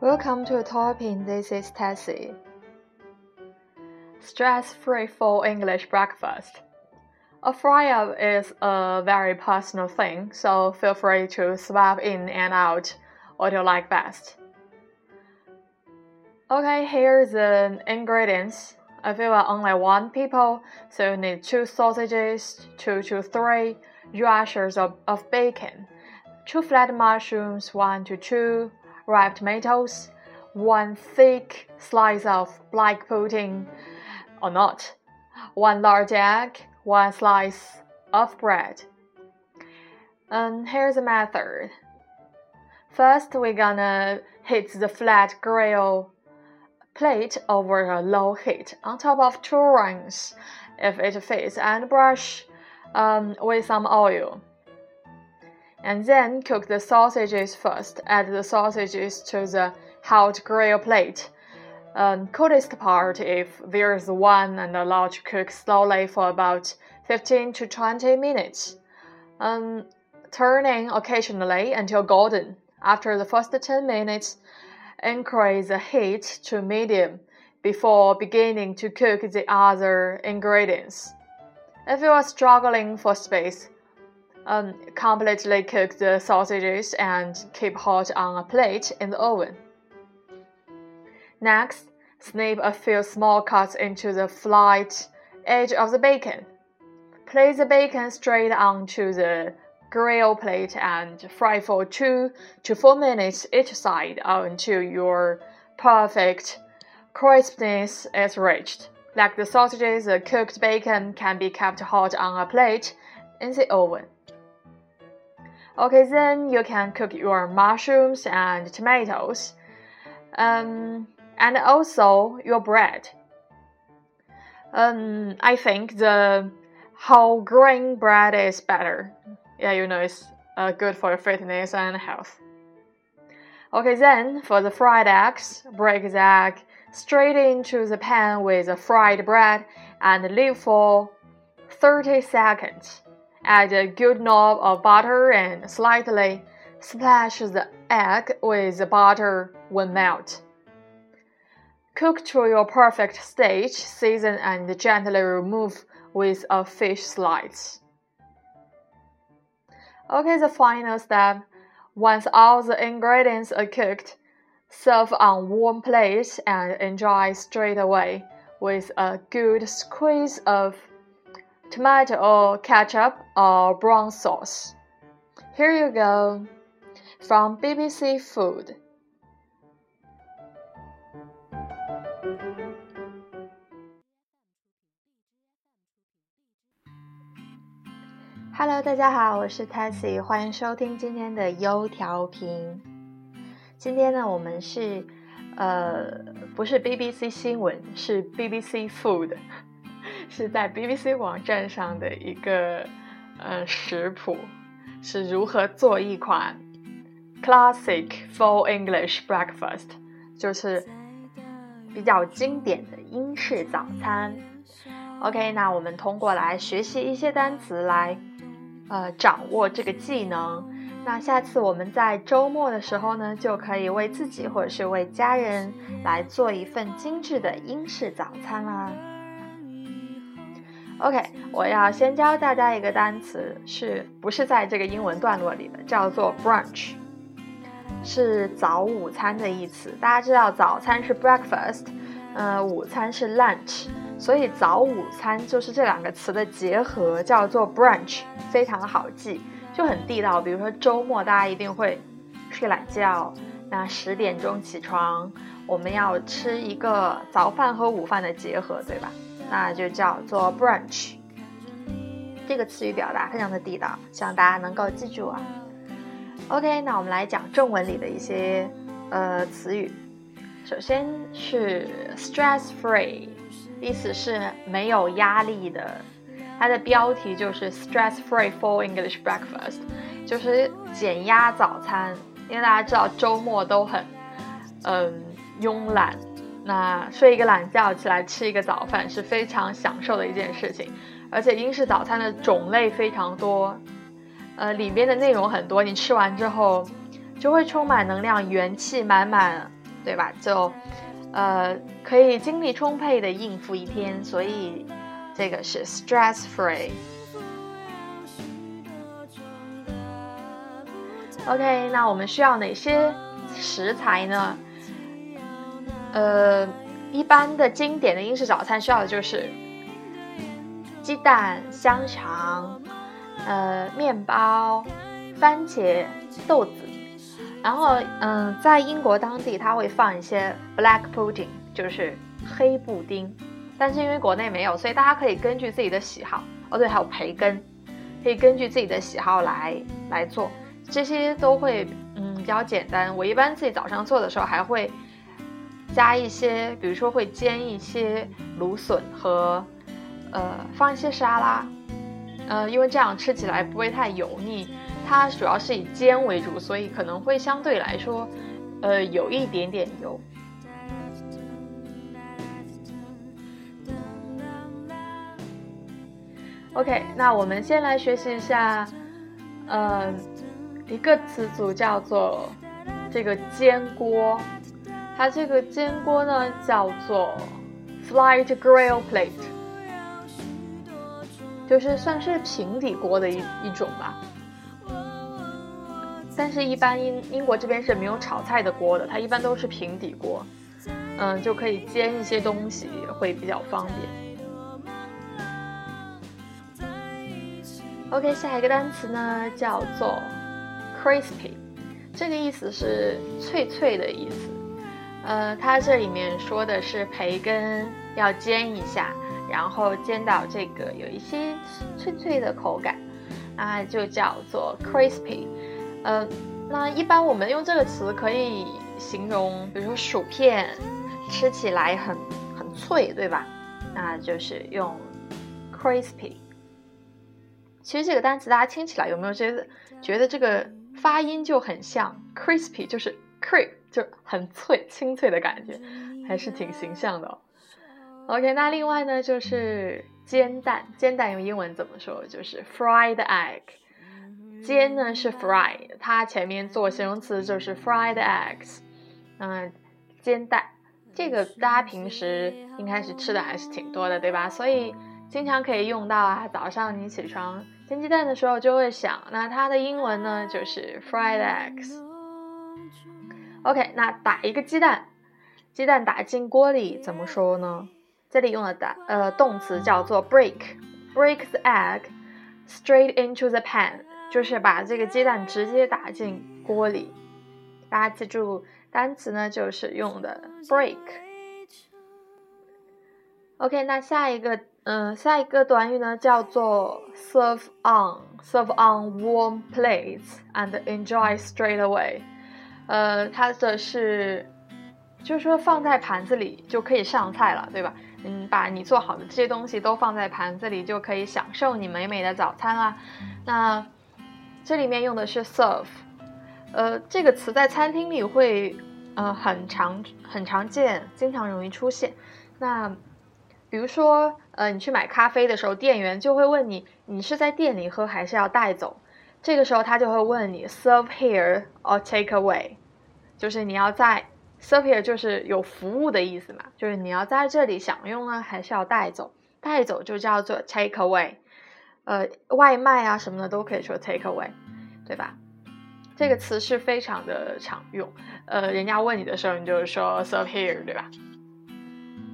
Welcome to Topping. This is Tessie. Stress-free full English breakfast. A fry-up is a very personal thing, so feel free to swap in and out what you like best. Okay, here's the ingredients. If you are only one people, so you need two sausages, two to three rashers of, of bacon, two flat mushrooms, one to two ripe tomatoes, one thick slice of black pudding, or not, one large egg, one slice of bread. And here's the method. First, we're gonna heat the flat grill plate over a low heat on top of two rings if it fits and brush um, with some oil. And then cook the sausages first. Add the sausages to the hot grill plate. Um, coolest part if there's one and allow to cook slowly for about 15 to 20 minutes. Um, turning occasionally until golden. After the first 10 minutes, increase the heat to medium before beginning to cook the other ingredients. If you are struggling for space, um, completely cook the sausages and keep hot on a plate in the oven. Next, snip a few small cuts into the flat edge of the bacon. Place the bacon straight onto the grill plate and fry for 2 to 4 minutes each side until your perfect crispness is reached. Like the sausages, the cooked bacon can be kept hot on a plate in the oven. Okay, then you can cook your mushrooms and tomatoes, um, and also your bread. Um, I think the whole grain bread is better yeah, you know, it's uh, good for your fitness and health. Okay, then for the fried eggs, break the egg straight into the pan with the fried bread and leave for 30 seconds. Add a good knob of butter and slightly splash the egg with the butter when melt. Cook to your perfect stage, season and gently remove with a fish slice. Okay, the final step. Once all the ingredients are cooked, serve on warm plate and enjoy straight away with a good squeeze of tomato or ketchup or brown sauce. Here you go from BBC Food. Hello，大家好，我是 Tessie，欢迎收听今天的优调频。今天呢，我们是呃，不是 BBC 新闻，是 BBC Food， 是在 BBC 网站上的一个呃食谱，是如何做一款 Classic Full English Breakfast，就是比较经典的英式早餐。OK，那我们通过来学习一些单词来。呃，掌握这个技能，那下次我们在周末的时候呢，就可以为自己或者是为家人来做一份精致的英式早餐啦。OK，我要先教大家一个单词，是不是在这个英文段落里的？叫做 brunch，是早午餐的意思。大家知道早餐是 breakfast，呃，午餐是 lunch。所以早午餐就是这两个词的结合，叫做 brunch，非常好记，就很地道。比如说周末大家一定会睡懒觉，那十点钟起床，我们要吃一个早饭和午饭的结合，对吧？那就叫做 brunch。这个词语表达非常的地道，希望大家能够记住啊。OK，那我们来讲正文里的一些呃词语，首先是 stress free。意思是没有压力的，它的标题就是 Stress Free Full English Breakfast，就是减压早餐。因为大家知道周末都很，嗯，慵懒，那睡一个懒觉起来吃一个早饭是非常享受的一件事情。而且英式早餐的种类非常多，呃，里面的内容很多，你吃完之后就会充满能量，元气满满，对吧？就呃可以精力充沛的应付一天，所以这个是 stress free。OK，那我们需要哪些食材呢？呃，一般的经典的英式早餐需要的就是鸡蛋、香肠、呃面包、番茄、豆子。然后，嗯，在英国当地，它会放一些 black pudding，就是黑布丁。但是因为国内没有，所以大家可以根据自己的喜好。哦，对，还有培根，可以根据自己的喜好来来做。这些都会嗯比较简单。我一般自己早上做的时候还会加一些，比如说会煎一些芦笋和呃放一些沙拉，呃因为这样吃起来不会太油腻。它主要是以煎为主，所以可能会相对来说呃有一点点油。OK，那我们先来学习一下，嗯。一个词组叫做这个煎锅，它这个煎锅呢叫做 flight grill plate，就是算是平底锅的一一种吧。但是，一般英英国这边是没有炒菜的锅的，它一般都是平底锅，嗯，就可以煎一些东西，会比较方便。OK，下一个单词呢叫做。Crispy，这个意思是脆脆的意思。呃，它这里面说的是培根要煎一下，然后煎到这个有一些脆脆的口感，啊，就叫做 crispy。呃，那一般我们用这个词可以形容，比如说薯片吃起来很很脆，对吧？那就是用 crispy。其实这个单词大家听起来有没有觉得觉得这个？发音就很像 crispy，就是 crisp，就很脆、清脆的感觉，还是挺形象的。OK，那另外呢就是煎蛋，煎蛋用英文怎么说？就是 fried egg。煎呢是 fry，它前面做形容词就是 fried eggs。嗯，煎蛋这个大家平时应该是吃的还是挺多的，对吧？所以经常可以用到啊，早上你起床。煎鸡蛋的时候就会想，那它的英文呢就是 fried eggs。OK，那打一个鸡蛋，鸡蛋打进锅里怎么说呢？这里用的打呃动词叫做 break，break the egg straight into the pan，就是把这个鸡蛋直接打进锅里。大家记住单词呢就是用的 break。OK，那下一个。嗯，下一个短语呢叫做 serve on，serve on warm plates and enjoy straight away。呃，它的是，就是说放在盘子里就可以上菜了，对吧？嗯，把你做好的这些东西都放在盘子里，就可以享受你美美的早餐啦。那这里面用的是 serve，呃，这个词在餐厅里会呃很常很常见，经常容易出现。那比如说，呃，你去买咖啡的时候，店员就会问你，你是在店里喝还是要带走？这个时候他就会问你，serve here or take away，就是你要在 serve here 就是有服务的意思嘛，就是你要在这里享用呢，还是要带走？带走就叫做 take away，呃，外卖啊什么的都可以说 take away，对吧？这个词是非常的常用，呃，人家问你的时候，你就是说 serve here，对吧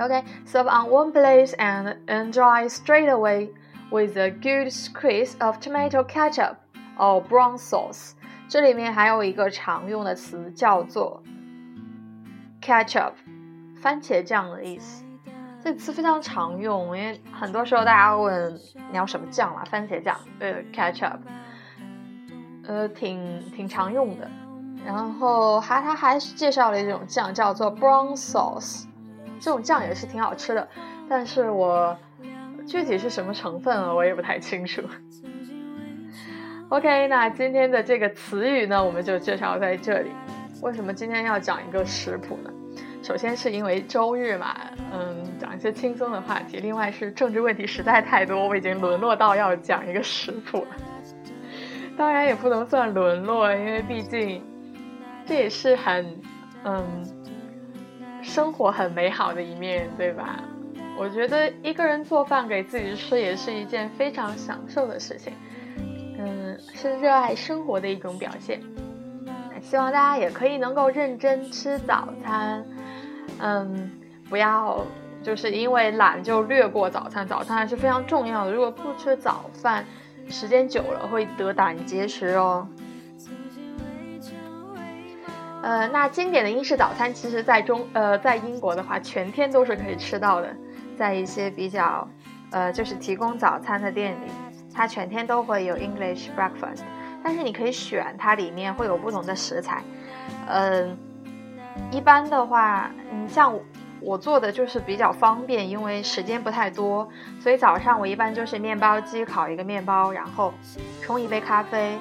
？OK，serve on one plate and enjoy straight away with a good squeeze of tomato ketchup 哦 brown sauce。这里面还有一个常用的词叫做 ketchup，番茄酱的意思。这个词非常常用，因为很多时候大家问你要什么酱啦，番茄酱，呃，ketchup，呃，挺挺常用的。然后还他还介绍了一种酱叫做 brown sauce。这种酱也是挺好吃的，但是我具体是什么成分我也不太清楚。OK，那今天的这个词语呢，我们就介绍在这里。为什么今天要讲一个食谱呢？首先是因为周日嘛，嗯，讲一些轻松的话题。另外是政治问题实在太多，我已经沦落到要讲一个食谱了。当然也不能算沦落，因为毕竟这也是很，嗯。生活很美好的一面，对吧？我觉得一个人做饭给自己吃也是一件非常享受的事情，嗯，是热爱生活的一种表现。希望大家也可以能够认真吃早餐，嗯，不要就是因为懒就略过早餐，早餐还是非常重要的。如果不吃早饭，时间久了会得胆结石哦。呃，那经典的英式早餐，其实在中呃在英国的话，全天都是可以吃到的，在一些比较呃就是提供早餐的店里，它全天都会有 English breakfast。但是你可以选它里面会有不同的食材，嗯，一般的话，嗯，像我做的就是比较方便，因为时间不太多，所以早上我一般就是面包机烤一个面包，然后冲一杯咖啡，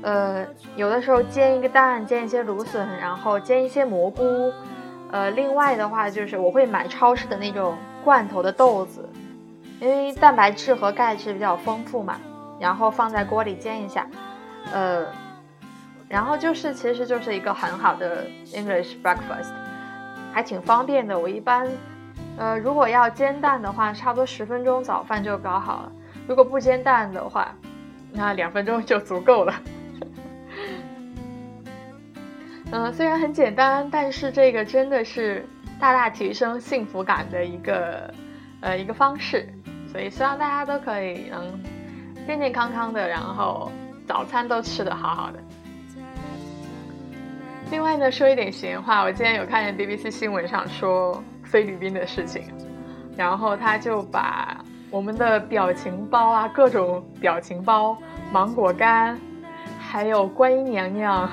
呃，有的时候煎一个蛋，煎一些芦笋，然后煎一些蘑菇，呃，另外的话就是我会买超市的那种罐头的豆子，因为蛋白质和钙质比较丰富嘛，然后放在锅里煎一下。呃，然后就是，其实就是一个很好的 English breakfast，还挺方便的。我一般，呃，如果要煎蛋的话，差不多十分钟早饭就搞好了；如果不煎蛋的话，那两分钟就足够了。嗯，虽然很简单，但是这个真的是大大提升幸福感的一个呃一个方式，所以希望大家都可以能健健康康的，然后。早餐都吃的好好的。另外呢，说一点闲话，我今天有看见 BBC 新闻上说菲律宾的事情，然后他就把我们的表情包啊，各种表情包、芒果干，还有观音娘娘，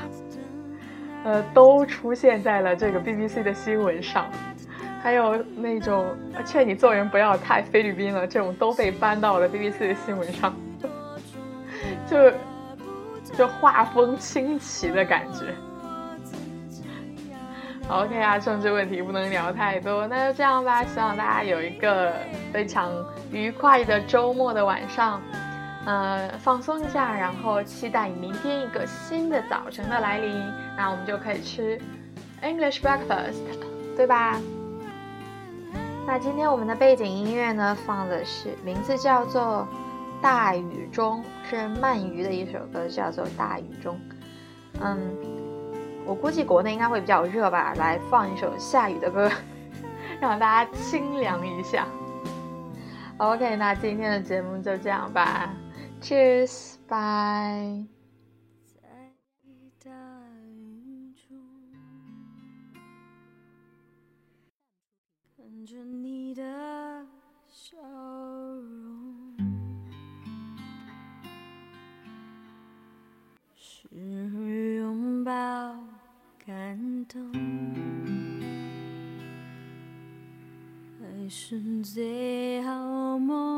呃，都出现在了这个 BBC 的新闻上，还有那种劝你做人不要太菲律宾了，这种都被搬到了 BBC 的新闻上，就。就画风清奇的感觉。OK 啊，政治问题不能聊太多，那就这样吧。希望大家有一个非常愉快的周末的晚上，呃，放松一下，然后期待明天一个新的早晨的来临。那我们就可以吃 English breakfast，对吧？那今天我们的背景音乐呢，放的是名字叫做。大雨中是鳗鱼的一首歌，叫做《大雨中》。嗯，我估计国内应该会比较热吧，来放一首下雨的歌，让大家清凉一下。OK，那今天的节目就这样吧，Cheers，bye。看着你的笑容。是拥抱感动，还是最好梦